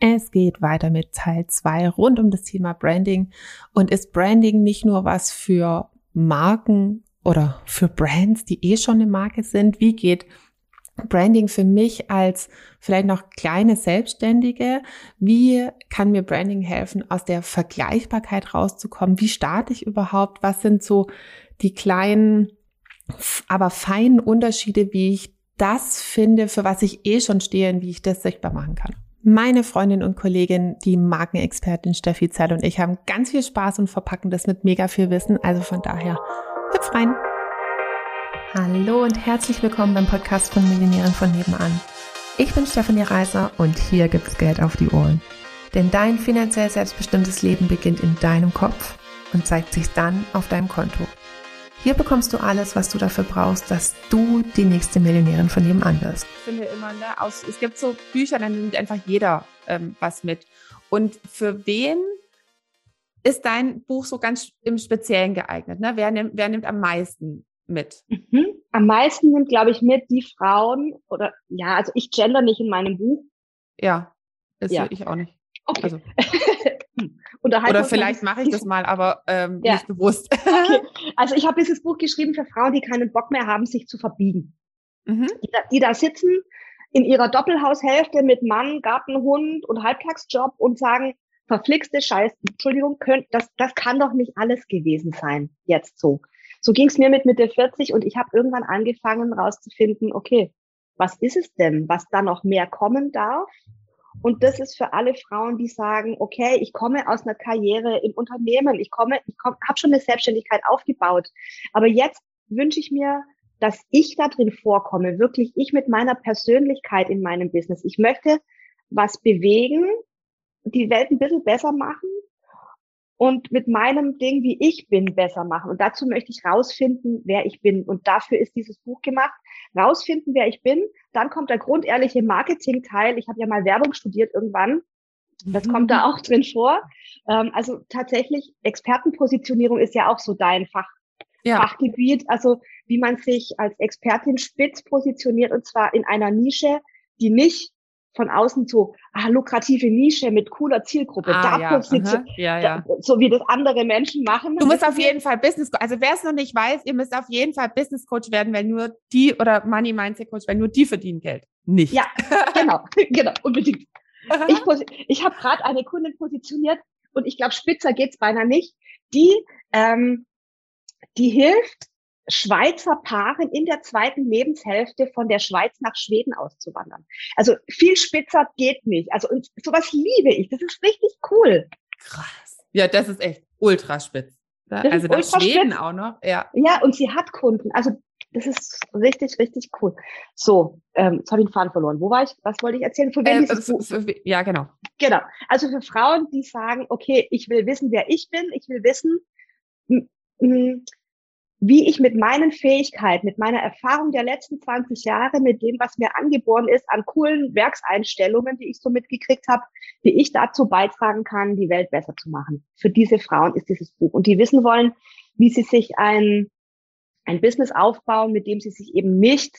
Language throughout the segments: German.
Es geht weiter mit Teil 2 rund um das Thema Branding. Und ist Branding nicht nur was für Marken oder für Brands, die eh schon eine Marke sind? Wie geht Branding für mich als vielleicht noch kleine Selbstständige? Wie kann mir Branding helfen, aus der Vergleichbarkeit rauszukommen? Wie starte ich überhaupt? Was sind so die kleinen, aber feinen Unterschiede, wie ich das finde, für was ich eh schon stehe und wie ich das sichtbar machen kann? Meine Freundin und Kollegin, die Markenexpertin Steffi Zell und ich haben ganz viel Spaß und verpacken das mit mega viel Wissen. Also von daher, hüpf rein. Hallo und herzlich willkommen beim Podcast von Millionären von nebenan. Ich bin Stefanie Reiser und hier gibt's Geld auf die Ohren. Denn dein finanziell selbstbestimmtes Leben beginnt in deinem Kopf und zeigt sich dann auf deinem Konto. Hier bekommst du alles, was du dafür brauchst, dass du die nächste Millionärin von nebenan wirst. Ich finde immer, ne, aus, es gibt so Bücher, dann nimmt einfach jeder ähm, was mit. Und für wen ist dein Buch so ganz im Speziellen geeignet? Ne? Wer, nimmt, wer nimmt am meisten mit? Mhm. Am meisten nimmt, glaube ich, mit die Frauen oder ja, also ich gender nicht in meinem Buch. Ja, ist ja. ich auch nicht. Okay. Also. Oder vielleicht mache ich das mal, aber ähm, ja. nicht bewusst. okay. Also ich habe dieses Buch geschrieben für Frauen, die keinen Bock mehr haben, sich zu verbiegen. Mhm. Die, da, die da sitzen in ihrer Doppelhaushälfte mit Mann, Gartenhund und Halbtagsjob und sagen, verflixte Scheiß, Entschuldigung, könnt, das, das kann doch nicht alles gewesen sein, jetzt so. So ging es mir mit Mitte 40 und ich habe irgendwann angefangen rauszufinden, okay, was ist es denn, was da noch mehr kommen darf? Und das ist für alle Frauen, die sagen, okay, ich komme aus einer Karriere im Unternehmen, ich komme, ich komme, habe schon eine Selbstständigkeit aufgebaut, aber jetzt wünsche ich mir, dass ich da drin vorkomme, wirklich ich mit meiner Persönlichkeit in meinem Business. Ich möchte was bewegen, die Welt ein bisschen besser machen und mit meinem Ding, wie ich bin, besser machen. Und dazu möchte ich rausfinden, wer ich bin. Und dafür ist dieses Buch gemacht rausfinden, wer ich bin. Dann kommt der grundehrliche Marketing-Teil. Ich habe ja mal Werbung studiert irgendwann. Das mhm. kommt da auch drin vor. Ähm, also tatsächlich, Expertenpositionierung ist ja auch so dein Fach, ja. Fachgebiet. Also wie man sich als Expertin spitz positioniert und zwar in einer Nische, die nicht von außen so, ah, lukrative Nische mit cooler Zielgruppe. Ah, da ja, so, ja, ja. so wie das andere Menschen machen. Du musst auf jeden Fall Business, also wer es noch nicht weiß, ihr müsst auf jeden Fall Business Coach werden, weil nur die oder Money Mindset Coach, weil nur die verdienen Geld. Nicht. Ja, genau, genau, unbedingt. Ich, ich habe gerade eine Kundin positioniert und ich glaube, spitzer geht's beinahe nicht. Die, ähm, die hilft Schweizer Paaren in der zweiten Lebenshälfte von der Schweiz nach Schweden auszuwandern. Also viel spitzer geht nicht. Also und sowas liebe ich. Das ist richtig cool. Krass. Ja, das ist echt ultra spitz. Also nach Schweden auch noch. Ja. Ja, und sie hat Kunden. Also das ist richtig, richtig cool. So, ähm, jetzt habe ich den Faden verloren. Wo war ich? Was wollte ich erzählen? Von wem äh, so, so, ja, genau. Genau. Also für Frauen, die sagen, okay, ich will wissen, wer ich bin. Ich will wissen, wie ich mit meinen Fähigkeiten, mit meiner Erfahrung der letzten 20 Jahre, mit dem, was mir angeboren ist, an coolen Werkseinstellungen, die ich so mitgekriegt habe, wie ich dazu beitragen kann, die Welt besser zu machen. Für diese Frauen ist dieses Buch. Und die wissen wollen, wie sie sich ein, ein Business aufbauen, mit dem sie sich eben nicht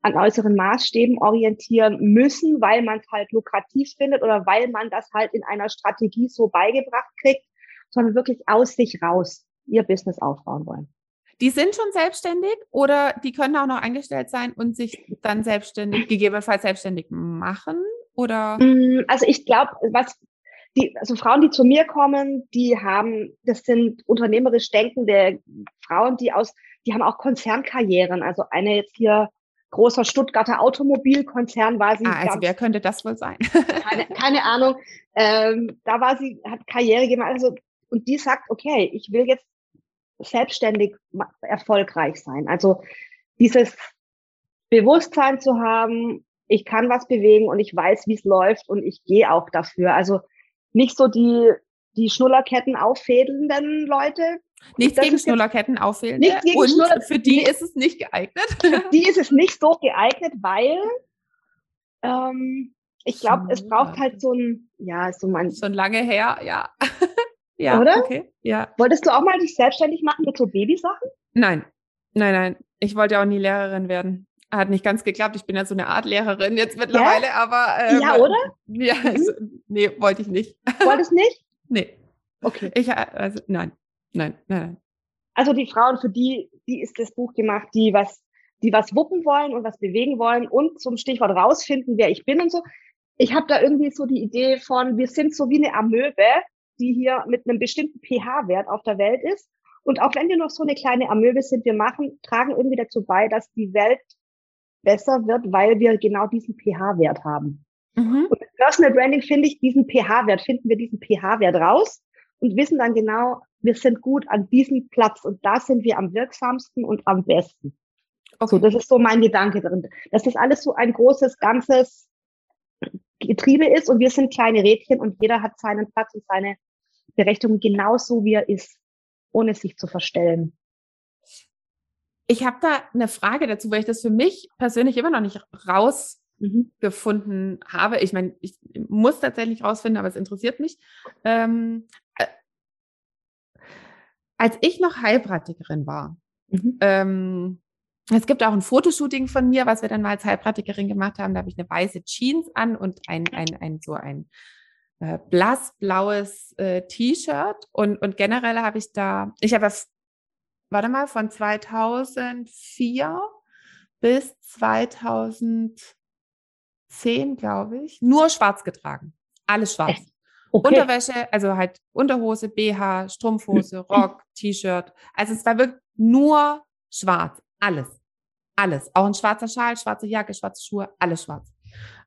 an äußeren Maßstäben orientieren müssen, weil man es halt lukrativ findet oder weil man das halt in einer Strategie so beigebracht kriegt, sondern wirklich aus sich raus ihr Business aufbauen wollen. Die sind schon selbstständig oder die können auch noch angestellt sein und sich dann selbstständig, gegebenenfalls selbstständig machen? Oder? Mm, also ich glaube, was die, also Frauen, die zu mir kommen, die haben, das sind unternehmerisch denkende Frauen, die aus, die haben auch Konzernkarrieren. Also eine jetzt hier großer Stuttgarter Automobilkonzern war sie. Ah, also wer könnte das wohl sein? keine, keine Ahnung. Ähm, da war sie, hat Karriere gemacht. Also, und die sagt, okay, ich will jetzt selbstständig erfolgreich sein. Also dieses Bewusstsein zu haben, ich kann was bewegen und ich weiß, wie es läuft und ich gehe auch dafür. Also nicht so die, die Schnullerketten auffädelnden Leute. Nichts gegen Schnullerketten auffädelnde. Nichts gegen und Schnuller für die ist es nicht geeignet. Für die ist es nicht so geeignet, weil ähm, ich glaube, es braucht halt so ein, ja, so ein. Schon lange her, ja. Ja, Oder? Okay. Ja. Wolltest du auch mal dich selbstständig machen mit so Babysachen? Nein, nein, nein. Ich wollte auch nie Lehrerin werden. hat nicht ganz geklappt. Ich bin ja so eine Art Lehrerin jetzt mittlerweile, ja? aber. Ähm, ja, oder? Ja, mhm. also, nee, wollte ich nicht. Wolltest nicht? nee. Okay. Ich, äh, also, nein, nein, nein, nein. Also die Frauen, für die, die ist das Buch gemacht, die was, die was wuppen wollen und was bewegen wollen und zum Stichwort rausfinden, wer ich bin und so. Ich habe da irgendwie so die Idee von, wir sind so wie eine Amöbe, die hier mit einem bestimmten pH-Wert auf der Welt ist. Und auch wenn wir noch so eine kleine Amöbe sind, wir machen, tragen irgendwie dazu bei, dass die Welt besser wird, weil wir genau diesen pH-Wert haben. Mhm. Und mit Personal Branding finde ich diesen pH-Wert, finden wir diesen pH-Wert raus und wissen dann genau, wir sind gut an diesem Platz und da sind wir am wirksamsten und am besten. Okay. So, das ist so mein Gedanke drin. Dass das alles so ein großes, ganzes Getriebe ist und wir sind kleine Rädchen und jeder hat seinen Platz und seine Berechtigung genauso, wie er ist, ohne sich zu verstellen. Ich habe da eine Frage dazu, weil ich das für mich persönlich immer noch nicht rausgefunden mhm. habe. Ich meine, ich muss tatsächlich rausfinden, aber es interessiert mich. Ähm, äh, als ich noch Heilpraktikerin war, mhm. ähm, es gibt auch ein Fotoshooting von mir, was wir dann mal als Heilpraktikerin gemacht haben. Da habe ich eine weiße Jeans an und ein, ein, ein so ein äh, blassblaues äh, T-Shirt. Und, und generell habe ich da, ich habe, warte mal, von 2004 bis 2010, glaube ich, nur schwarz getragen. Alles schwarz. Okay. Unterwäsche, also halt Unterhose, BH, Strumpfhose, Rock, T-Shirt. Also es war wirklich nur schwarz. Alles. Alles. Auch ein schwarzer Schal, schwarze Jacke, schwarze Schuhe, alles schwarz.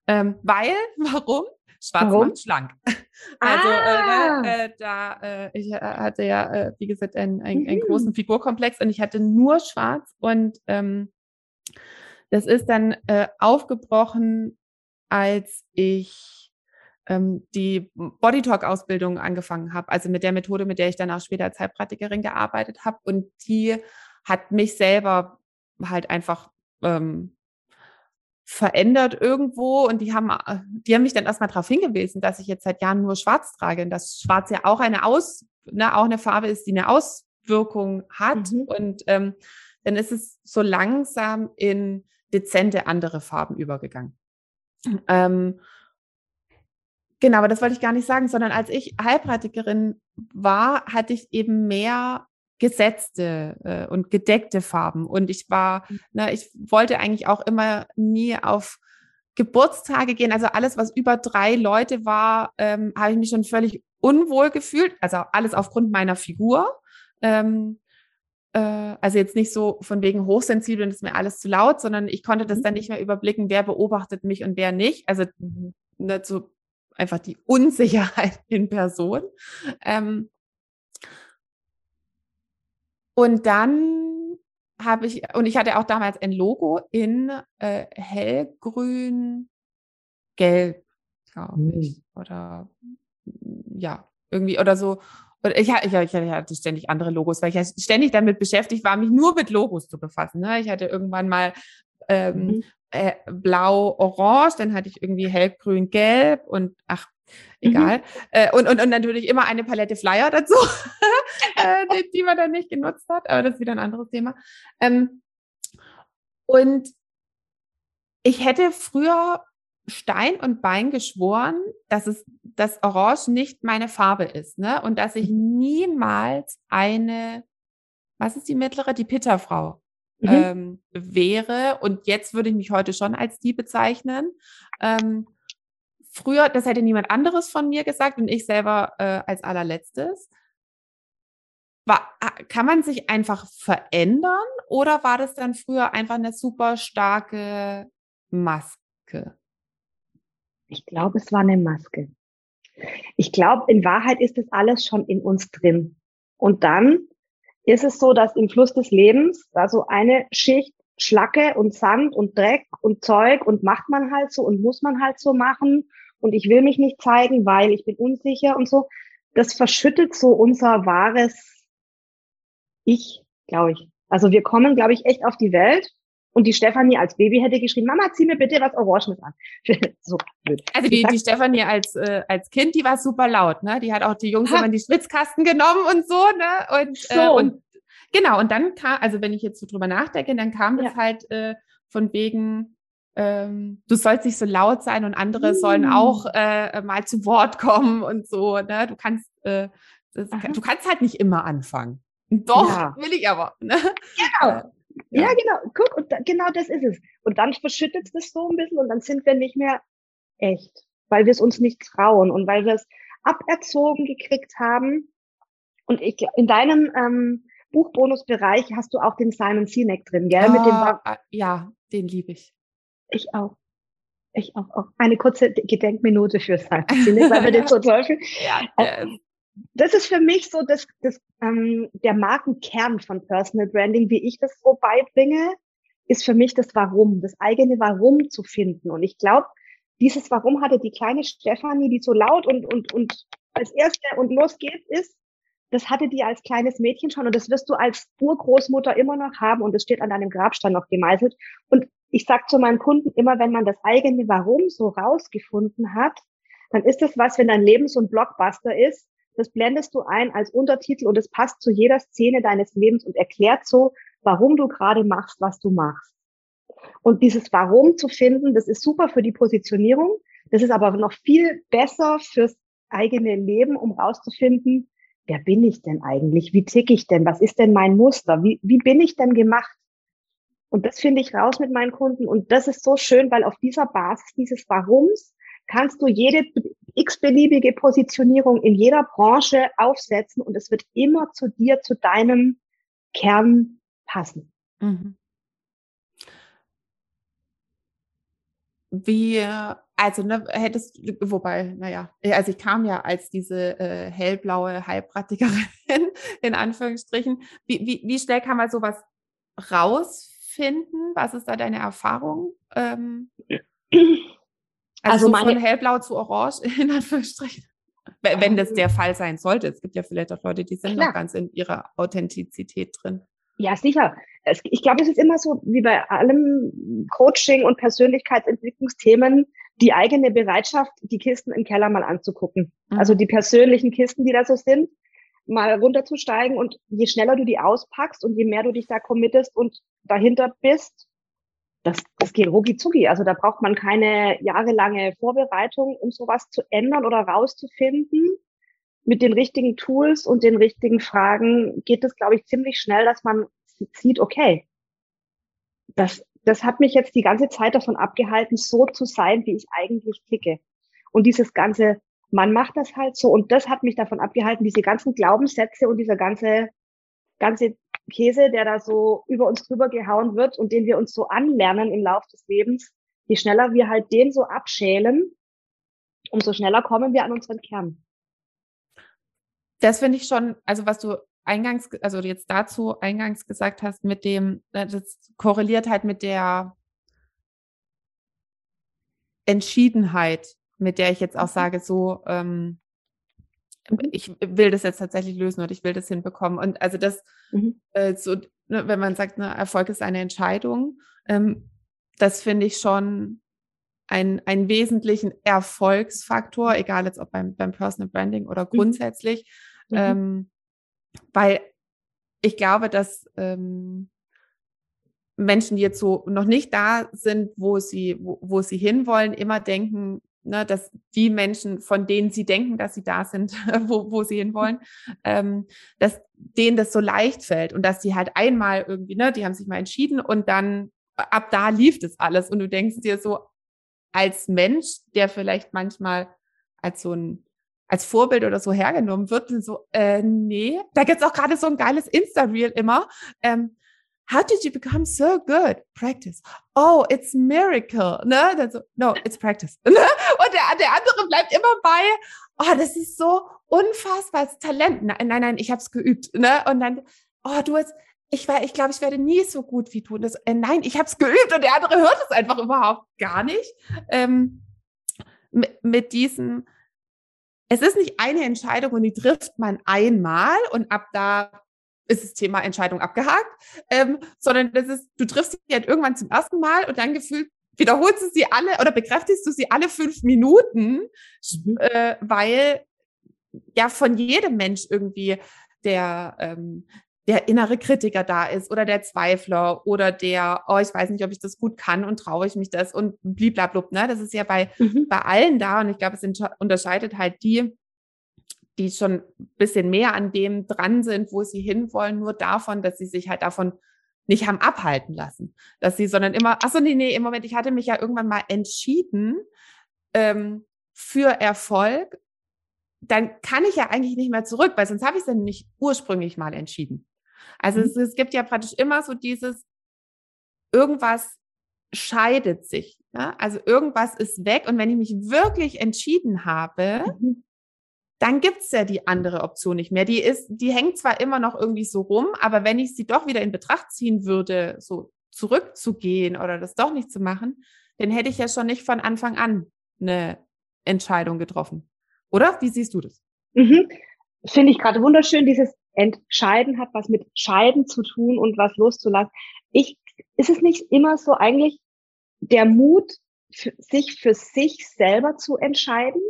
Ähm, weil, warum? Schwarz warum? macht schlank. Also ah. äh, äh, da, äh, ich äh, hatte ja, äh, wie gesagt, einen, einen, einen mhm. großen Figurkomplex und ich hatte nur schwarz und ähm, das ist dann äh, aufgebrochen, als ich ähm, die Bodytalk-Ausbildung angefangen habe, also mit der Methode, mit der ich dann auch später als Heilpraktikerin gearbeitet habe. Und die hat mich selber halt einfach ähm, verändert irgendwo und die haben, äh, die haben mich dann erstmal darauf hingewiesen, dass ich jetzt seit Jahren nur schwarz trage und dass schwarz ja auch eine Aus, ne, auch eine Farbe ist, die eine Auswirkung hat mhm. und ähm, dann ist es so langsam in dezente andere Farben übergegangen. Ähm, genau, aber das wollte ich gar nicht sagen, sondern als ich Heilpraktikerin war, hatte ich eben mehr gesetzte äh, und gedeckte Farben. Und ich war, mhm. ne, ich wollte eigentlich auch immer nie auf Geburtstage gehen. Also alles, was über drei Leute war, ähm, habe ich mich schon völlig unwohl gefühlt. Also alles aufgrund meiner Figur. Ähm, äh, also jetzt nicht so von wegen hochsensibel und ist mir alles zu laut, sondern ich konnte das mhm. dann nicht mehr überblicken, wer beobachtet mich und wer nicht. Also mhm. ne, so einfach die Unsicherheit in Person. Ähm, und dann habe ich, und ich hatte auch damals ein Logo in äh, hellgrün, gelb, glaube mhm. ich. Oder ja, irgendwie, oder so. Und ich, ich, ich hatte ständig andere Logos, weil ich ständig damit beschäftigt war, mich nur mit Logos zu befassen. Ne? Ich hatte irgendwann mal ähm, mhm. äh, blau, orange, dann hatte ich irgendwie hellgrün, gelb und ach, egal. Mhm. Und, und, und natürlich immer eine Palette Flyer dazu, äh, die, die, man dann nicht genutzt hat, aber das ist wieder ein anderes Thema. Ähm, und ich hätte früher Stein und Bein geschworen, dass es das Orange nicht meine Farbe ist, ne? Und dass ich niemals eine, was ist die mittlere, die Pitterfrau mhm. ähm, wäre. Und jetzt würde ich mich heute schon als die bezeichnen. Ähm, früher, das hätte niemand anderes von mir gesagt und ich selber äh, als allerletztes. War, kann man sich einfach verändern oder war das dann früher einfach eine super starke Maske? Ich glaube, es war eine Maske. Ich glaube, in Wahrheit ist das alles schon in uns drin. Und dann ist es so, dass im Fluss des Lebens da so eine Schicht Schlacke und Sand und Dreck und Zeug und macht man halt so und muss man halt so machen und ich will mich nicht zeigen, weil ich bin unsicher und so. Das verschüttet so unser wahres Ich, glaube ich. Also wir kommen, glaube ich, echt auf die Welt und die Stefanie als Baby hätte geschrieben, Mama, zieh mir bitte was Orangenes an. so blöd. Also die, die Stefanie als, äh, als Kind, die war super laut, ne? Die hat auch die Jungs immer in die Schwitzkasten genommen und so, ne? Und, äh, so. äh, und genau, und dann kam, also wenn ich jetzt so drüber nachdenke, dann kam ja. das halt äh, von wegen, ähm, du sollst nicht so laut sein und andere mm. sollen auch äh, mal zu Wort kommen und so. Ne? Du kannst, äh, das, du kannst halt nicht immer anfangen. Doch, ja. will ich aber. Ne? Genau. Äh, ja. ja. genau. Guck, und da, genau das ist es. Und dann verschüttet es das so ein bisschen und dann sind wir nicht mehr echt, weil wir es uns nicht trauen und weil wir es aberzogen gekriegt haben. Und ich, in deinem ähm, Buchbonusbereich hast du auch den Simon Sinek drin, gell? Oh, Mit dem ah, ah, ja, den liebe ich. Ich auch. Ich auch, auch. Eine kurze Gedenkminute für Sinek, weil wir den so toll finden. Ja, äh, das ist für mich so das, das, ähm, der Markenkern von Personal Branding, wie ich das so beibringe, ist für mich das Warum, das eigene Warum zu finden. Und ich glaube, dieses Warum hatte die kleine Stefanie, die so laut und, und, und als erste und los geht's ist, das hatte die als kleines Mädchen schon und das wirst du als Urgroßmutter immer noch haben und das steht an deinem Grabstein noch gemeißelt. Und ich sag zu meinen Kunden immer, wenn man das eigene Warum so rausgefunden hat, dann ist das was, wenn dein Leben so ein Blockbuster ist, das blendest du ein als Untertitel und es passt zu jeder Szene deines Lebens und erklärt so, warum du gerade machst, was du machst. Und dieses Warum zu finden, das ist super für die Positionierung. Das ist aber noch viel besser fürs eigene Leben, um rauszufinden, wer bin ich denn eigentlich? Wie tick ich denn? Was ist denn mein Muster? Wie, wie bin ich denn gemacht? Und das finde ich raus mit meinen Kunden. Und das ist so schön, weil auf dieser Basis dieses Warums kannst du jede x-beliebige Positionierung in jeder Branche aufsetzen und es wird immer zu dir, zu deinem Kern passen. Mhm. Wie, also ne, hättest wobei, naja, also ich kam ja als diese äh, hellblaue Heilpraktikerin in Anführungsstrichen. Wie, wie, wie schnell kann man sowas rausfinden? Was ist da deine Erfahrung? Ähm, also, also so von hellblau zu orange in Anführungsstrichen. Wenn das der Fall sein sollte. Es gibt ja vielleicht auch Leute, die sind Klar. noch ganz in ihrer Authentizität drin. Ja, sicher. Ich glaube, es ist immer so, wie bei allem Coaching und Persönlichkeitsentwicklungsthemen, die eigene Bereitschaft, die Kisten im Keller mal anzugucken. Mhm. Also die persönlichen Kisten, die da so sind, mal runterzusteigen und je schneller du die auspackst und je mehr du dich da committest und dahinter bist, das, das geht rucki zucki. Also da braucht man keine jahrelange Vorbereitung, um sowas zu ändern oder rauszufinden mit den richtigen Tools und den richtigen Fragen geht es, glaube ich, ziemlich schnell, dass man sieht, okay, das, das hat mich jetzt die ganze Zeit davon abgehalten, so zu sein, wie ich eigentlich ticke. Und dieses ganze, man macht das halt so und das hat mich davon abgehalten, diese ganzen Glaubenssätze und dieser ganze, ganze Käse, der da so über uns drüber gehauen wird und den wir uns so anlernen im Lauf des Lebens, je schneller wir halt den so abschälen, umso schneller kommen wir an unseren Kern das finde ich schon, also was du eingangs, also jetzt dazu eingangs gesagt hast, mit dem, äh, das korreliert halt mit der Entschiedenheit, mit der ich jetzt auch mhm. sage, so, ähm, mhm. ich will das jetzt tatsächlich lösen und ich will das hinbekommen. Und also das, mhm. äh, so, ne, wenn man sagt, ne, Erfolg ist eine Entscheidung, ähm, das finde ich schon ein, einen wesentlichen Erfolgsfaktor, mhm. egal jetzt ob beim, beim Personal Branding oder grundsätzlich, mhm. ähm, weil ich glaube, dass ähm, Menschen, die jetzt so noch nicht da sind, wo sie, wo, wo sie hinwollen, immer denken, ne, dass die Menschen, von denen sie denken, dass sie da sind, wo, wo sie hinwollen, ähm, dass denen das so leicht fällt und dass sie halt einmal irgendwie, ne, die haben sich mal entschieden und dann ab da lief das alles. Und du denkst dir so, als Mensch, der vielleicht manchmal als so ein als Vorbild oder so hergenommen wird, so, äh, nee, da gibt's auch gerade so ein geiles Insta-Reel immer. Ähm, How did you become so good? Practice. Oh, it's miracle. Ne? Dann so, no, it's practice. Ne? Und der, der andere bleibt immer bei, oh, das ist so unfassbares Talent. Nein, nein, nein, ich habe es geübt. Ne? Und dann, oh, du hast, ich, ich glaube, ich werde nie so gut wie du. Das, äh, nein, ich habe es geübt und der andere hört es einfach überhaupt gar nicht. Ähm, mit, mit diesem, es ist nicht eine Entscheidung und die trifft man einmal und ab da ist das Thema Entscheidung abgehakt, ähm, sondern das ist, du triffst sie halt irgendwann zum ersten Mal und dann gefühlt wiederholst du sie alle oder bekräftigst du sie alle fünf Minuten, mhm. äh, weil ja von jedem Mensch irgendwie der ähm, der innere Kritiker da ist oder der Zweifler oder der, oh, ich weiß nicht, ob ich das gut kann und traue ich mich das und bliblablub, ne? Das ist ja bei, mhm. bei allen da und ich glaube, es unterscheidet halt die, die schon ein bisschen mehr an dem dran sind, wo sie hinwollen, nur davon, dass sie sich halt davon nicht haben abhalten lassen. Dass sie, sondern immer, ach so, nee, nee, im Moment, ich hatte mich ja irgendwann mal entschieden ähm, für Erfolg, dann kann ich ja eigentlich nicht mehr zurück, weil sonst habe ich es dann nicht ursprünglich mal entschieden. Also mhm. es, es gibt ja praktisch immer so dieses, irgendwas scheidet sich. Ja? Also irgendwas ist weg. Und wenn ich mich wirklich entschieden habe, mhm. dann gibt's ja die andere Option nicht mehr. Die ist, die hängt zwar immer noch irgendwie so rum, aber wenn ich sie doch wieder in Betracht ziehen würde, so zurückzugehen oder das doch nicht zu machen, dann hätte ich ja schon nicht von Anfang an eine Entscheidung getroffen. Oder? Wie siehst du das? Mhm. Finde ich gerade wunderschön, dieses Entscheiden hat was mit Scheiden zu tun und was loszulassen. Ich, ist es nicht immer so eigentlich der Mut, für, sich für sich selber zu entscheiden?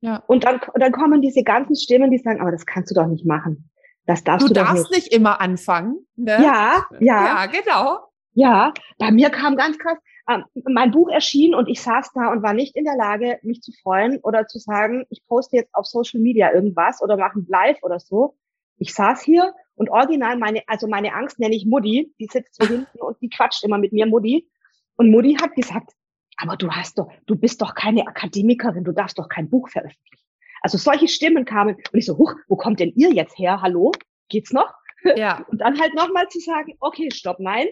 Ja. Und dann, dann kommen diese ganzen Stimmen, die sagen, aber das kannst du doch nicht machen. Das darfst du, du darfst nicht. nicht immer anfangen. Ne? Ja, ja. Ja, genau. Ja, bei mir kam ganz krass, ähm, mein Buch erschien und ich saß da und war nicht in der Lage, mich zu freuen oder zu sagen, ich poste jetzt auf Social Media irgendwas oder mache ein Live oder so. Ich saß hier und original meine, also meine Angst nenne ich Mutti, die sitzt so hinten und die quatscht immer mit mir, Mutti. Und Mutti hat gesagt, aber du hast doch, du bist doch keine Akademikerin, du darfst doch kein Buch veröffentlichen. Also solche Stimmen kamen und ich so, huch, wo kommt denn ihr jetzt her? Hallo? Geht's noch? Ja. Und dann halt nochmal zu sagen, okay, stopp, nein,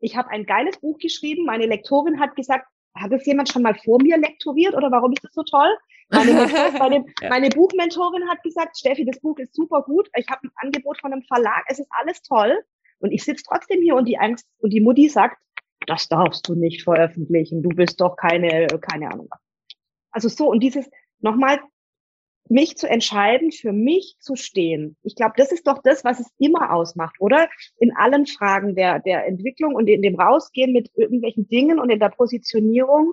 ich habe ein geiles Buch geschrieben. Meine Lektorin hat gesagt, hat es jemand schon mal vor mir lektoriert oder warum ist das so toll? Meine, meine, ja. meine Buchmentorin hat gesagt, Steffi, das Buch ist super gut. Ich habe ein Angebot von einem Verlag. Es ist alles toll. Und ich sitze trotzdem hier und die Angst und die Mutti sagt, das darfst du nicht veröffentlichen. Du bist doch keine, keine Ahnung. Also so und dieses nochmal mich zu entscheiden, für mich zu stehen. Ich glaube, das ist doch das, was es immer ausmacht, oder? In allen Fragen der, der Entwicklung und in dem Rausgehen mit irgendwelchen Dingen und in der Positionierung,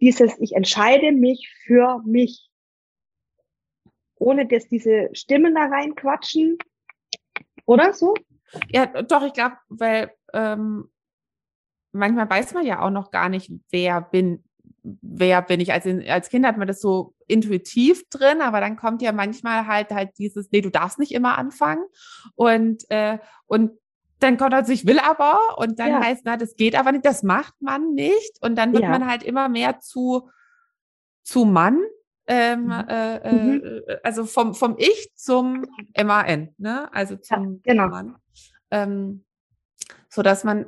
dieses, ich entscheide mich für mich. Ohne dass diese Stimmen da reinquatschen. Oder so? Ja, doch, ich glaube, weil ähm, manchmal weiß man ja auch noch gar nicht, wer bin wer bin ich? Also als Kind hat man das so intuitiv drin, aber dann kommt ja manchmal halt halt dieses, nee, du darfst nicht immer anfangen und äh, und dann kommt also ich will aber und dann ja. heißt, na, das geht aber nicht, das macht man nicht und dann wird ja. man halt immer mehr zu zu Mann, ähm, mhm. Äh, äh, mhm. also vom vom Ich zum MAN, ne? Also zum ja, genau. Mann, ähm, so dass man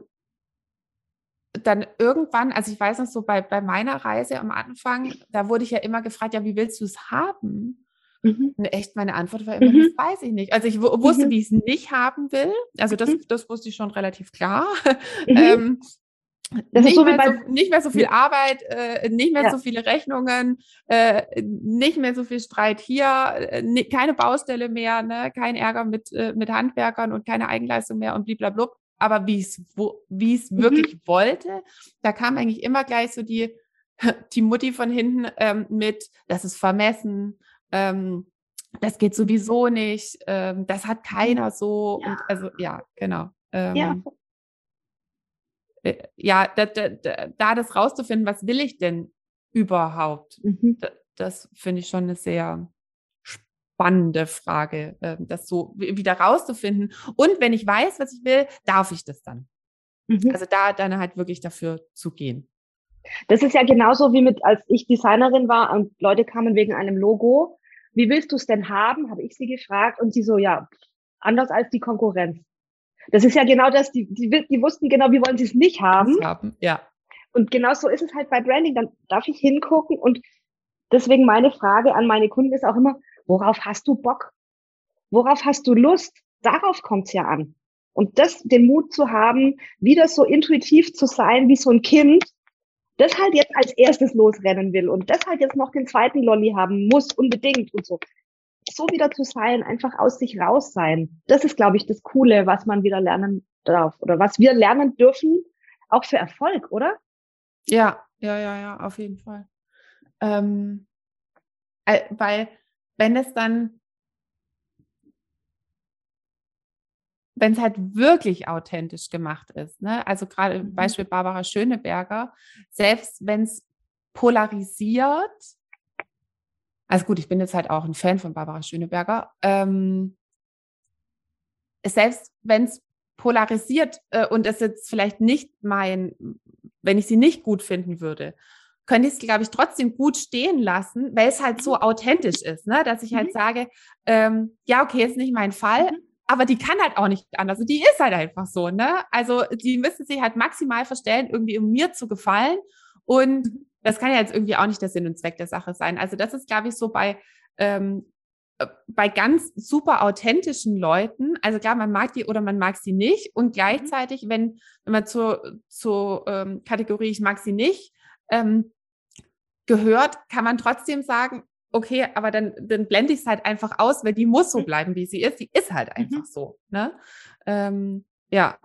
dann irgendwann, also ich weiß noch so bei, bei meiner Reise am Anfang, da wurde ich ja immer gefragt, ja, wie willst du es haben? Mhm. Und echt, meine Antwort war immer, mhm. das weiß ich nicht. Also ich wusste, mhm. wie ich es nicht haben will. Also das, mhm. das wusste ich schon relativ klar. Mhm. ähm, nicht, so mehr so, nicht, mehr so, viel Arbeit, äh, nicht mehr ja. so viele Rechnungen, äh, nicht mehr so viel Streit hier, äh, ne, keine Baustelle mehr, ne, kein Ärger mit, äh, mit Handwerkern und keine Eigenleistung mehr und blablabla aber wie es wie es mhm. wirklich wollte, da kam eigentlich immer gleich so die die Mutti von hinten ähm, mit, das ist vermessen, ähm, das geht sowieso nicht, ähm, das hat keiner so ja. und also ja genau. Ähm, ja. Äh, ja, da, da, da, das rauszufinden, was will ich denn überhaupt, mhm. das, das finde ich schon eine sehr spannende Frage, ähm, das so wieder rauszufinden. Und wenn ich weiß, was ich will, darf ich das dann. Mhm. Also da dann halt wirklich dafür zu gehen. Das ist ja genauso wie mit, als ich Designerin war und Leute kamen wegen einem Logo. Wie willst du es denn haben? Habe ich sie gefragt und sie so, ja, anders als die Konkurrenz. Das ist ja genau das, die, die, die wussten genau, wie wollen sie es nicht haben. haben. Ja. Und genau so ist es halt bei Branding. Dann darf ich hingucken und deswegen meine Frage an meine Kunden ist auch immer, Worauf hast du Bock? Worauf hast du Lust? Darauf kommt's ja an. Und das, den Mut zu haben, wieder so intuitiv zu sein wie so ein Kind, das halt jetzt als erstes losrennen will und das halt jetzt noch den zweiten Lolly haben muss, unbedingt und so. So wieder zu sein, einfach aus sich raus sein. Das ist, glaube ich, das Coole, was man wieder lernen darf oder was wir lernen dürfen, auch für Erfolg, oder? Ja, ja, ja, ja, auf jeden Fall. Ähm, äh, weil wenn es dann wenn es halt wirklich authentisch gemacht ist. Ne? Also gerade Mhm. Beispiel Barbara Schöneberger, selbst wenn es polarisiert, also gut, ich bin jetzt halt auch ein Fan von Barbara Schöneberger, ähm, selbst wenn es polarisiert äh, und es jetzt vielleicht nicht mein, wenn ich sie nicht gut finden würde, könnte ich es, glaube ich, trotzdem gut stehen lassen, weil es halt so authentisch ist, ne? dass ich halt Mhm. sage, ähm, ja, okay, ist nicht mein Fall, Mhm. aber die kann halt auch nicht anders. Die ist halt einfach so, ne? Also die müsste sich halt maximal verstellen, irgendwie um mir zu gefallen. Und das kann ja jetzt irgendwie auch nicht der Sinn und Zweck der Sache sein. Also das ist, glaube ich, so bei, ähm, äh, bei ganz super authentischen Leuten. Also klar, man mag die oder man mag sie nicht. Und gleichzeitig, wenn, wenn man zur, zur ähm, Kategorie ich mag sie nicht ähm, gehört, kann man trotzdem sagen, okay, aber dann, dann blende ich es halt einfach aus, weil die muss so Mhm. bleiben, wie sie ist. Die ist halt einfach so. Ne? Ähm, ja.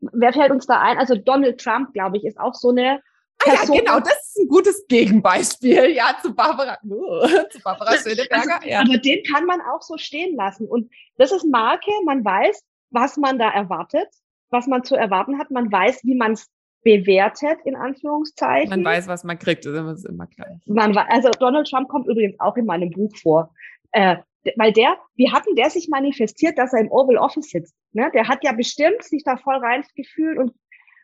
Wer fällt uns da ein? Also Donald Trump, glaube ich, ist auch so eine Ah, ja, genau, das ist ein gutes Gegenbeispiel, ja, zu Barbara, zu Barbara Schöneberger. Also, ja. Aber den kann man auch so stehen lassen. Und das ist Marke, man weiß, was man da erwartet, was man zu erwarten hat, man weiß, wie man es bewertet, in Anführungszeichen. Man weiß, was man kriegt, das ist immer, ist immer gleich. Man also Donald Trump kommt übrigens auch in meinem Buch vor. Äh, weil der, wie hat denn der sich manifestiert, dass er im Oval Office sitzt? Ne? Der hat ja bestimmt sich da voll reingefühlt und,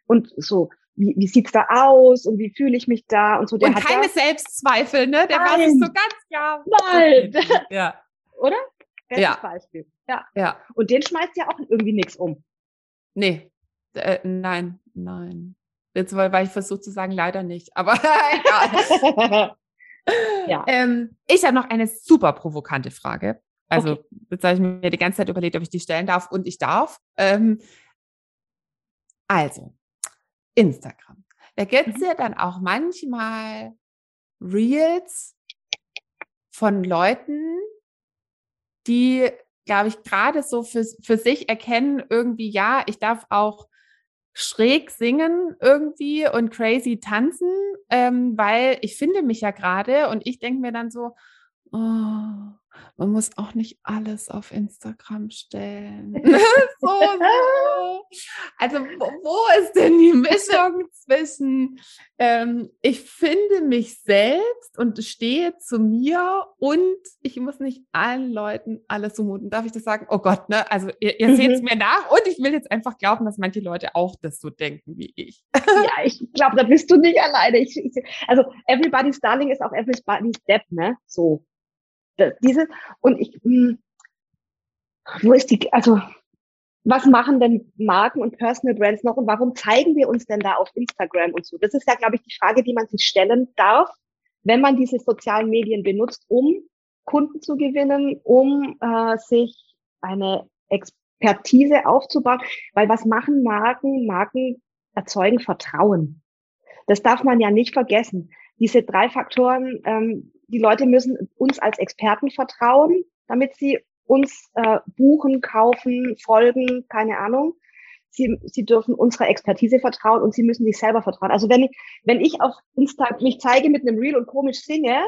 und so, wie, wie sieht's da aus und wie fühle ich mich da und so. Der Und hat keine ja, Selbstzweifel, ne? Der war sich Nein. so ganz klar. Nein. Ja, oder? Bestes Ja. Beispiel. Ja. ja. Und den schmeißt ja auch irgendwie nichts um. Nee, äh, nein, nein. Jetzt, weil, weil ich versuche zu sagen, leider nicht. Aber egal. Ja. Ähm, ich habe noch eine super provokante Frage. Also, jetzt habe ich mir die ganze Zeit überlegt, ob ich die stellen darf und ich darf. Ähm, also, Instagram. Da gibt es Mhm. ja dann auch manchmal Reels von Leuten, die, glaube ich, gerade so für, für sich erkennen, irgendwie, ja, ich darf auch schräg singen irgendwie und crazy tanzen, ähm, weil ich finde mich ja gerade und ich denke mir dann so, oh, man muss auch nicht alles auf Instagram stellen. so, so. Also wo, wo ist denn die Mischung zwischen ähm, ich finde mich selbst und stehe zu mir und ich muss nicht allen Leuten alles zumuten. Darf ich das sagen? Oh Gott, ne? Also ihr, ihr Mhm. seht es mir nach und ich will jetzt einfach glauben, dass manche Leute auch das so denken wie ich. ja, ich glaube, da bist du nicht alleine. Ich, ich, also everybody's darling ist auch everybody's dead, ne? So. Diese, und ich, hm, wo ist die, also, was machen denn Marken und Personal Brands noch und warum zeigen wir uns denn da auf Instagram und so? Das ist ja, glaube ich, die Frage, die man sich stellen darf, wenn man diese sozialen Medien benutzt, um Kunden zu gewinnen, um äh, sich eine Expertise aufzubauen. Weil was machen Marken? Marken erzeugen Vertrauen. Das darf man ja nicht vergessen. Diese drei Faktoren, ähm, die Leute müssen uns als Experten vertrauen, damit sie uns äh, buchen, kaufen, folgen, keine Ahnung. Sie, sie dürfen unserer Expertise vertrauen und sie müssen sich selber vertrauen. Also wenn ich, wenn ich auf Insta mich zeige mit einem Reel und komisch singe,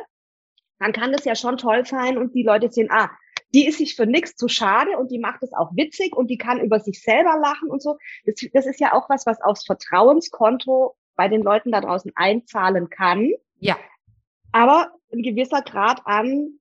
dann kann das ja schon toll sein und die Leute sehen, ah, die ist sich für nichts zu schade und die macht es auch witzig und die kann über sich selber lachen und so. Das, das ist ja auch was, was aufs Vertrauenskonto bei den Leuten da draußen einzahlen kann. Ja. Aber ein gewisser Grad an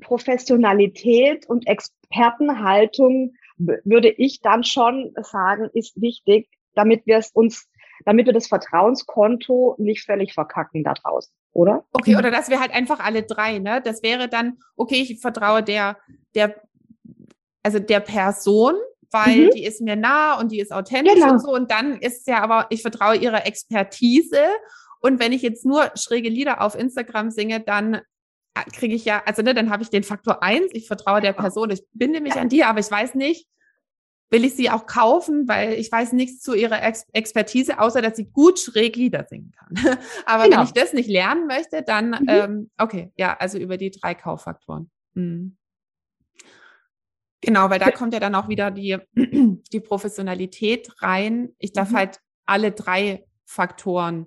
Professionalität und Expertenhaltung würde ich dann schon sagen, ist wichtig, damit wir es uns, damit wir das Vertrauenskonto nicht völlig verkacken da draußen, oder? Okay, oder dass wir halt einfach alle drei, ne? Das wäre dann, okay, ich vertraue der, der, also der Person, weil Mhm. die ist mir nah und die ist authentisch Genau. und so. Und dann ist es ja aber, ich vertraue ihrer Expertise. Und wenn ich jetzt nur schräge Lieder auf Instagram singe, dann kriege ich ja, also ne, dann habe ich den Faktor eins, ich vertraue der Person, ich binde mich an die, aber ich weiß nicht, will ich sie auch kaufen, weil ich weiß nichts zu ihrer Ex Expertise, außer dass sie gut schräg Lieder singen kann. aber Genau. wenn ich das nicht lernen möchte, dann, Mhm. ähm, okay, ja, also über die drei Kauffaktoren. Mhm. Genau, weil da kommt ja dann auch wieder die, die Professionalität rein. Ich darf Mhm. halt alle drei Faktoren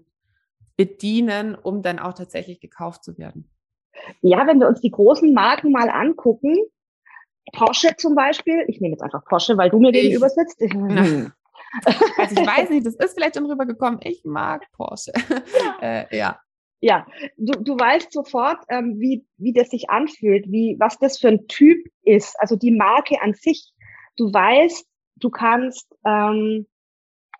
bedienen, um dann auch tatsächlich gekauft zu werden. Ja, wenn wir uns die großen Marken mal angucken, Porsche zum Beispiel, ich nehme jetzt einfach Porsche, weil du mir ich, gegenüber sitzt. Hm. Also ich weiß nicht, das ist vielleicht schon rübergekommen. Ich mag Porsche. Ja. äh, ja. Ja, du, du weißt sofort, ähm, wie, wie das sich anfühlt, wie, was das für ein Typ ist, also die Marke an sich. Du weißt, du kannst ähm,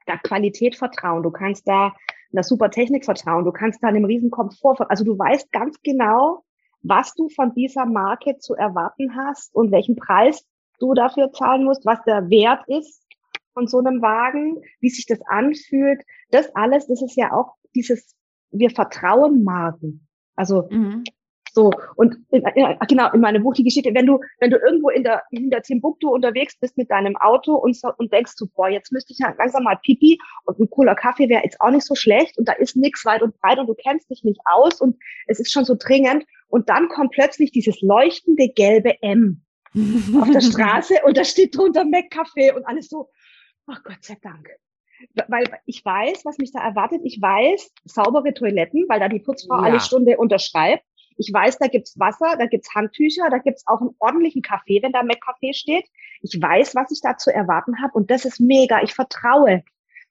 da Qualität vertrauen, du kannst da einer super Technik vertrauen, du kannst da einem riesen Komfort. Also du weißt ganz genau, was du von dieser Marke zu erwarten hast und welchen Preis du dafür zahlen musst, was der Wert ist von so einem Wagen, wie sich das anfühlt. Das alles, das ist ja auch dieses, wir vertrauen Marken. Also mhm. So und in, in, genau in meinem Buch die Geschichte, wenn du wenn du irgendwo in der in der Timbuktu unterwegs bist mit deinem Auto und und denkst du, boah, jetzt müsste ich ja langsam mal Pipi und ein cooler Kaffee wäre jetzt auch nicht so schlecht und da ist nichts weit und breit und du kennst dich nicht aus und es ist schon so dringend und dann kommt plötzlich dieses leuchtende gelbe M auf der Straße und da steht drunter McCafé und alles so, ach Gott sei Dank. Weil ich weiß, was mich da erwartet. Ich weiß, saubere Toiletten, weil da die Putzfrau ja. alle Stunde unterschreibt. Ich weiß, da gibt's Wasser, da gibt's Handtücher, da gibt's auch einen ordentlichen Kaffee, wenn da McCafé steht. Ich weiß, was ich da zu erwarten habe und das ist mega. Ich vertraue.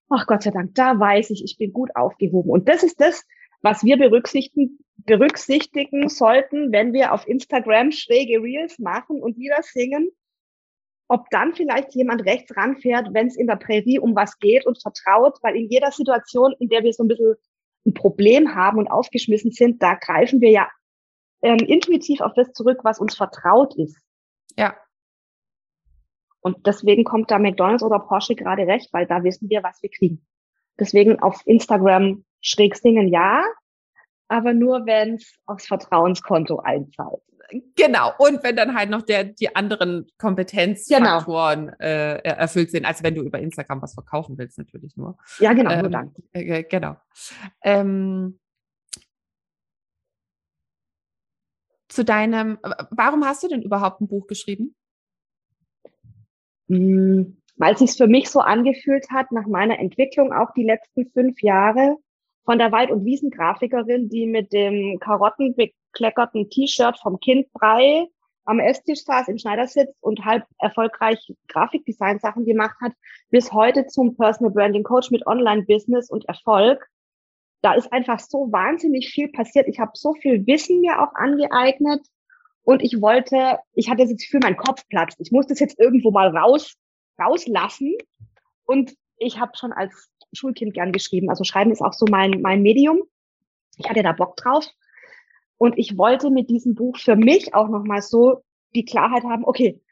Ach Gott sei Dank, da weiß ich, ich bin gut aufgehoben. Und das ist das, was wir berücksichtigen, berücksichtigen sollten, wenn wir auf Instagram schräge Reels machen und wieder singen, ob dann vielleicht jemand rechts ranfährt, wenn es in der Prärie um was geht und vertraut, weil in jeder Situation, in der wir so ein bisschen ein Problem haben und aufgeschmissen sind, da greifen wir ja ähm, intuitiv auf das zurück, was uns vertraut ist. Ja. Und deswegen kommt da McDonald's oder Porsche gerade recht, weil da wissen wir, was wir kriegen. Deswegen auf Instagram schräg singen ja, aber nur wenn es aufs Vertrauenskonto einzahlt. Genau, und wenn dann halt noch der, die anderen Kompetenzfaktoren genau. äh, erfüllt sind, als wenn du über Instagram was verkaufen willst, natürlich nur. Ja, genau, ähm, nur dann. Äh, genau. Ähm, zu deinem, warum hast du denn überhaupt ein Buch geschrieben? Hm, weil es sich für mich so angefühlt hat, nach meiner Entwicklung auch die letzten fünf Jahre, von der Wald- und Wiesengrafikerin, die mit dem karottenbekleckerten T-Shirt vom Kind Brei am Esstisch saß, im Schneidersitz und halb erfolgreich Grafikdesign-Sachen gemacht hat, bis heute zum Personal Branding Coach mit Online-Business und Erfolg. Da ist einfach so wahnsinnig viel passiert. Ich habe so viel Wissen mir auch angeeignet und ich wollte, ich hatte das Gefühl, mein Kopf platzt. Ich muss das jetzt irgendwo mal raus, rauslassen. Und ich habe schon als Schulkind gern geschrieben. Also Schreiben ist auch so mein, mein Medium. Ich hatte da Bock drauf. Und ich wollte mit diesem Buch für mich auch nochmal so die Klarheit haben, okay,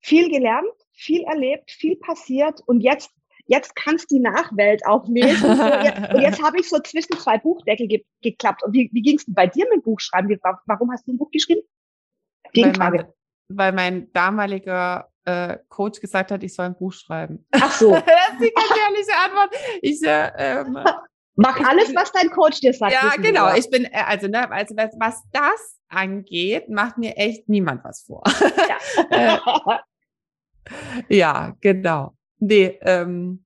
viel gelernt, viel erlebt, viel passiert und jetzt, jetzt kann es die Nachwelt auch lesen. und jetzt habe ich so zwischen zwei Buchdeckel ge geklappt. Und wie, wie ging es denn bei dir mit dem Buchschreiben? Wie, warum hast du ein Buch geschrieben? Gegenfrage. Weil mein, weil mein damaliger äh, Coach gesagt hat, ich soll ein Buch schreiben. Ach so. das ist die ganz ehrliche Antwort. Ich, äh, ähm, Mach alles, was dein Coach dir sagt. Ja, genau. Ich bin, äh, also, ne, also was das angeht, macht mir echt niemand was vor. Ja, äh, ja genau. Nee, ähm,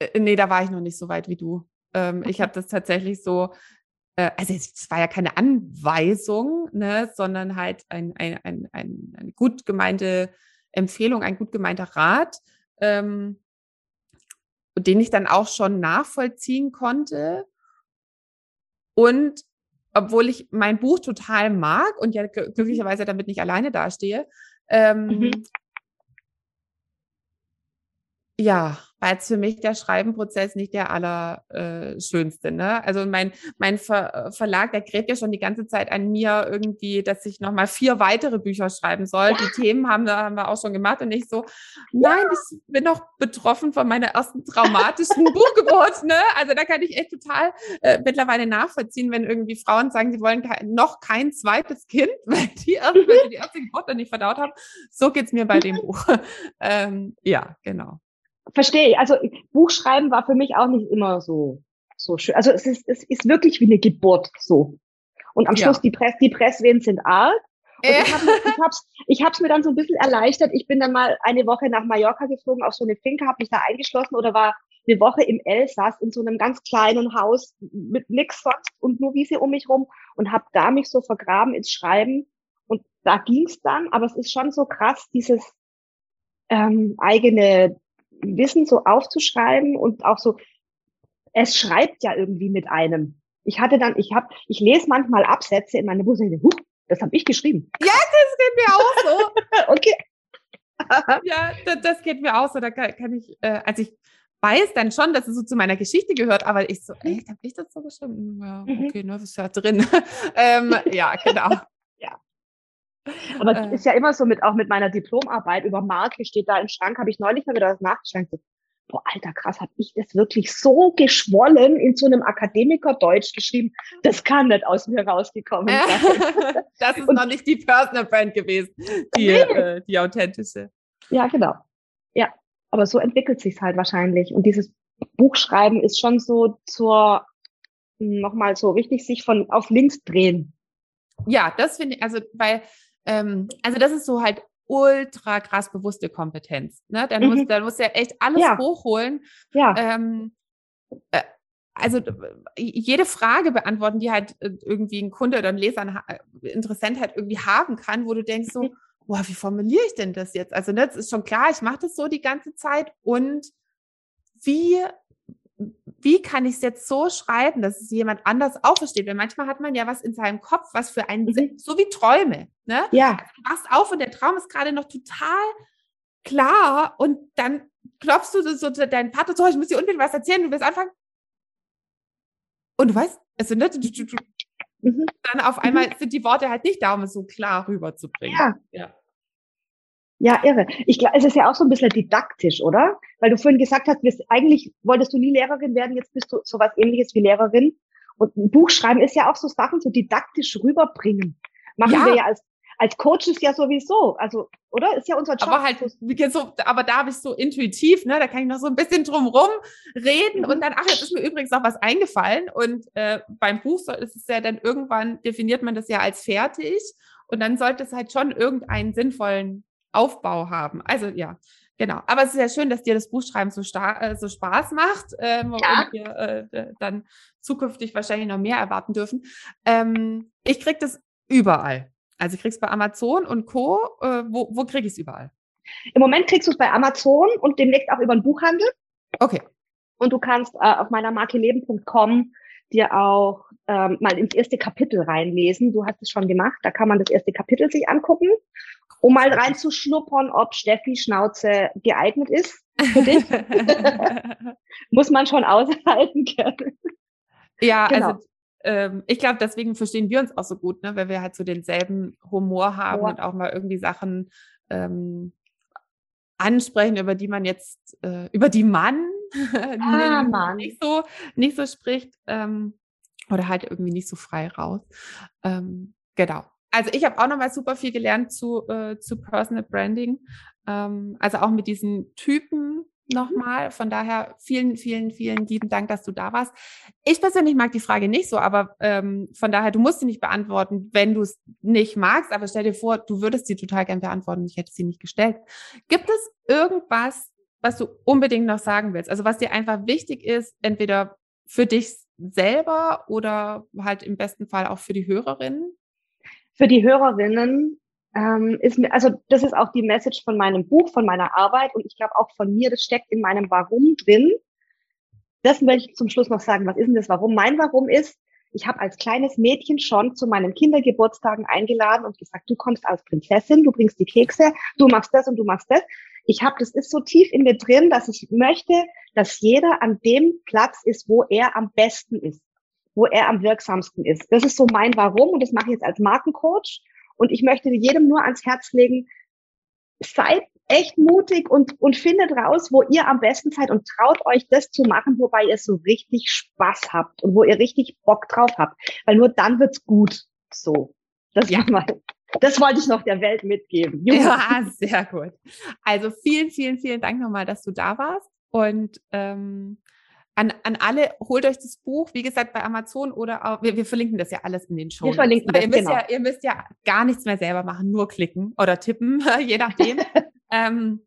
äh, nee, da war ich noch nicht so weit wie du. Ähm, ich habe das tatsächlich so äh, also es war ja keine Anweisung, ne, sondern halt ein, ein, ein, ein, eine gut gemeinte Empfehlung, ein gut gemeinter Rat, ähm, den ich dann auch schon nachvollziehen konnte. Und obwohl ich mein Buch total mag und ja glücklicherweise damit nicht alleine dastehe, ähm, mhm. Ja, war jetzt für mich der Schreibenprozess nicht der allerschönste. Äh, ne? Also mein, mein Ver Verlag, der gräbt ja schon die ganze Zeit an mir irgendwie, dass ich nochmal vier weitere Bücher schreiben soll. Ja. Die Themen haben, haben wir auch schon gemacht und ich so, nein, ja. ich bin noch betroffen von meiner ersten traumatischen Buchgeburt. Ne? Also da kann ich echt total äh, mittlerweile nachvollziehen, wenn irgendwie Frauen sagen, sie wollen ke noch kein zweites Kind, weil die, erste, weil sie die erste Geburt dann nicht verdaut haben. So geht's mir bei dem Buch. ähm, ja, genau verstehe ich. Also Buchschreiben war für mich auch nicht immer so, so schön. Also es ist, es ist wirklich wie eine Geburt so. Und am ja. Schluss die Press, die Presswehen sind arg. Und ich, hab, ich, hab's, ich hab's mir dann so ein bisschen erleichtert. Ich bin dann mal eine Woche nach Mallorca geflogen auf so eine Finke, habe mich da eingeschlossen oder war eine Woche im Elsass in so einem ganz kleinen Haus mit nix sonst und nur Wiese um mich rum und habe da mich so vergraben ins Schreiben Und da ging's dann, aber es ist schon so krass, dieses ähm, eigene Wissen so aufzuschreiben und auch so, es schreibt ja irgendwie mit einem. Ich hatte dann, ich habe, ich lese manchmal Absätze in meine Buch und huh, das habe ich geschrieben. Ja, das geht mir auch so. okay. ja, das, das, geht mir auch so. Da kann, kann ich, äh, also ich weiß dann schon, dass es so zu meiner Geschichte gehört, aber ich so, echt, habe ich das so geschrieben? Ja, mhm. okay, ne, ist ja drin? ähm, ja, genau. Aber es äh. ist ja immer so mit, auch mit meiner Diplomarbeit über Marke steht da im Schrank, habe ich neulich mal wieder das nachgeschlagen. So, boah, alter krass, habe ich das wirklich so geschwollen in so einem Akademiker Deutsch geschrieben. Das kann nicht aus mir rausgekommen sein. das ist Und, noch nicht die Personal Brand gewesen, die, nee. äh, die authentische. Ja, genau. Ja, aber so entwickelt sich halt wahrscheinlich. Und dieses Buchschreiben ist schon so zur, nochmal so richtig sich von auf links drehen. Ja, das finde ich, also, weil, ähm, also das ist so halt ultra krass bewusste Kompetenz. Ne? Dann, mhm. muss, dann muss ja echt alles ja. hochholen. Ja. Ähm, äh, also jede Frage beantworten, die halt äh, irgendwie ein Kunde oder ein Leser, ein äh, Interessent halt irgendwie haben kann, wo du denkst so, mhm. boah, wie formuliere ich denn das jetzt? Also ne, das ist schon klar, ich mache das so die ganze Zeit und wie wie kann ich es jetzt so schreiben, dass es jemand anders auch versteht? Weil manchmal hat man ja was in seinem Kopf, was für einen, mhm. so wie Träume. Ne? Ja. Also du wachst auf und der Traum ist gerade noch total klar und dann klopfst du so deinen Partner zu, ich muss dir unbedingt was erzählen, du willst anfangen. Und du weißt, also ne, du, du, du, mhm. dann auf einmal mhm. sind die Worte halt nicht da, um es so klar rüberzubringen. Ja. ja. Ja, irre. Ich glaube, es ist ja auch so ein bisschen didaktisch, oder? Weil du vorhin gesagt hast, eigentlich wolltest du nie Lehrerin werden, jetzt bist du sowas ähnliches wie Lehrerin. Und ein Buch schreiben ist ja auch so Sachen so didaktisch rüberbringen. Machen ja. wir ja als, als Coaches ja sowieso. Also, oder? Ist ja unser Job. Aber halt, so, aber da habe ich so intuitiv, ne, da kann ich noch so ein bisschen drumrum reden mhm. und dann, ach, jetzt ist mir übrigens noch was eingefallen. Und äh, beim Buch soll, ist es ja dann irgendwann, definiert man das ja als fertig. Und dann sollte es halt schon irgendeinen sinnvollen Aufbau haben. Also ja, genau. Aber es ist ja schön, dass dir das Buchschreiben so, äh, so Spaß macht ähm, ja. und wir äh, dann zukünftig wahrscheinlich noch mehr erwarten dürfen. Ähm, ich kriege das überall. Also ich kriege es bei Amazon und Co. Äh, wo wo kriege ich es überall? Im Moment kriegst du es bei Amazon und demnächst auch über den Buchhandel. Okay. Und du kannst äh, auf meiner Marke leben.com dir auch ähm, mal ins erste Kapitel reinlesen. Du hast es schon gemacht. Da kann man das erste Kapitel sich angucken um mal reinzuschnuppern, ob Steffi Schnauze geeignet ist für dich. Muss man schon aushalten können. Ja, genau. also ähm, ich glaube, deswegen verstehen wir uns auch so gut, ne? weil wir halt so denselben Humor haben ja. und auch mal irgendwie Sachen ähm, ansprechen, über die man jetzt, äh, über die man, ah, nicht so nicht so spricht ähm, oder halt irgendwie nicht so frei raus. Ähm, genau also ich habe auch nochmal super viel gelernt zu, äh, zu Personal Branding. Ähm, also auch mit diesen Typen nochmal. Von daher vielen, vielen, vielen lieben Dank, dass du da warst. Ich persönlich mag die Frage nicht so, aber ähm, von daher, du musst sie nicht beantworten, wenn du es nicht magst. Aber stell dir vor, du würdest sie total gern beantworten. Ich hätte sie nicht gestellt. Gibt es irgendwas, was du unbedingt noch sagen willst? Also was dir einfach wichtig ist, entweder für dich selber oder halt im besten Fall auch für die Hörerinnen? Für die Hörerinnen ähm, ist mir, also das ist auch die Message von meinem Buch, von meiner Arbeit und ich glaube auch von mir, das steckt in meinem Warum drin. Das möchte ich zum Schluss noch sagen. Was ist denn das Warum? Mein Warum ist, ich habe als kleines Mädchen schon zu meinen Kindergeburtstagen eingeladen und gesagt, du kommst als Prinzessin, du bringst die Kekse, du machst das und du machst das. Ich habe, das ist so tief in mir drin, dass ich möchte, dass jeder an dem Platz ist, wo er am besten ist wo er am wirksamsten ist. Das ist so mein Warum und das mache ich jetzt als Markencoach. Und ich möchte jedem nur ans Herz legen, seid echt mutig und, und findet raus, wo ihr am besten seid und traut euch das zu machen, wobei ihr so richtig Spaß habt und wo ihr richtig Bock drauf habt. Weil nur dann wird's gut. So. Das ja. mal. Das wollte ich noch der Welt mitgeben. Ja, sehr gut. Also vielen, vielen, vielen Dank nochmal, dass du da warst. Und ähm, an, an alle, holt euch das Buch, wie gesagt, bei Amazon oder auch, wir, wir verlinken das ja alles in den Show. Wir verlinken das, ihr müsst genau. ja, ihr müsst ja gar nichts mehr selber machen, nur klicken oder tippen, je nachdem. ähm,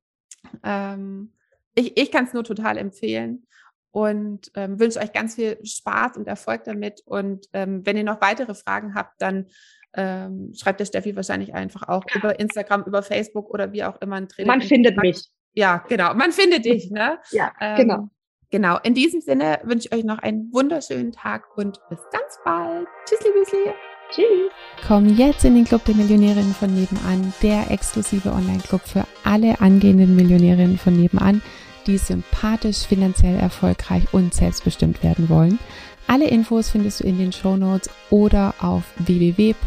ähm, ich ich kann es nur total empfehlen und ähm, wünsche euch ganz viel Spaß und Erfolg damit. Und ähm, wenn ihr noch weitere Fragen habt, dann ähm, schreibt der Steffi wahrscheinlich einfach auch ja. über Instagram, über Facebook oder wie auch immer ein Training. Man findet mich. Ja, genau. Man findet dich, ne? Ja, ähm, genau. Genau. In diesem Sinne wünsche ich euch noch einen wunderschönen Tag und bis ganz bald. Tschüssli, Büsli. Tschüss. Komm jetzt in den Club der Millionärinnen von nebenan, der exklusive Online-Club für alle angehenden Millionärinnen von nebenan, die sympathisch, finanziell erfolgreich und selbstbestimmt werden wollen. Alle Infos findest du in den Show Notes oder auf www.m-vn.de.